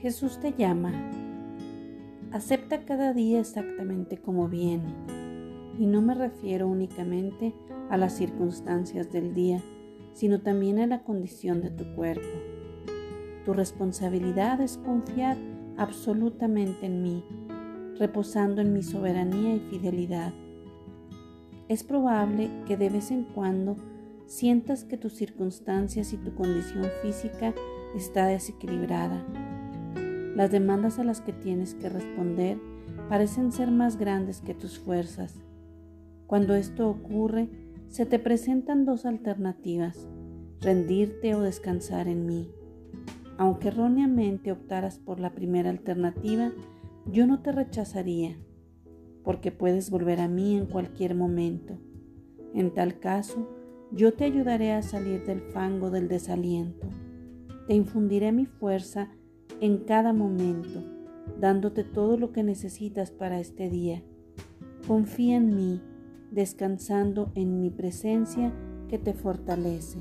Jesús te llama. Acepta cada día exactamente como viene. Y no me refiero únicamente a las circunstancias del día, sino también a la condición de tu cuerpo. Tu responsabilidad es confiar absolutamente en mí, reposando en mi soberanía y fidelidad. Es probable que de vez en cuando sientas que tus circunstancias y tu condición física está desequilibrada. Las demandas a las que tienes que responder parecen ser más grandes que tus fuerzas. Cuando esto ocurre, se te presentan dos alternativas, rendirte o descansar en mí. Aunque erróneamente optaras por la primera alternativa, yo no te rechazaría, porque puedes volver a mí en cualquier momento. En tal caso, yo te ayudaré a salir del fango del desaliento. Te infundiré mi fuerza en cada momento, dándote todo lo que necesitas para este día. Confía en mí, descansando en mi presencia que te fortalece.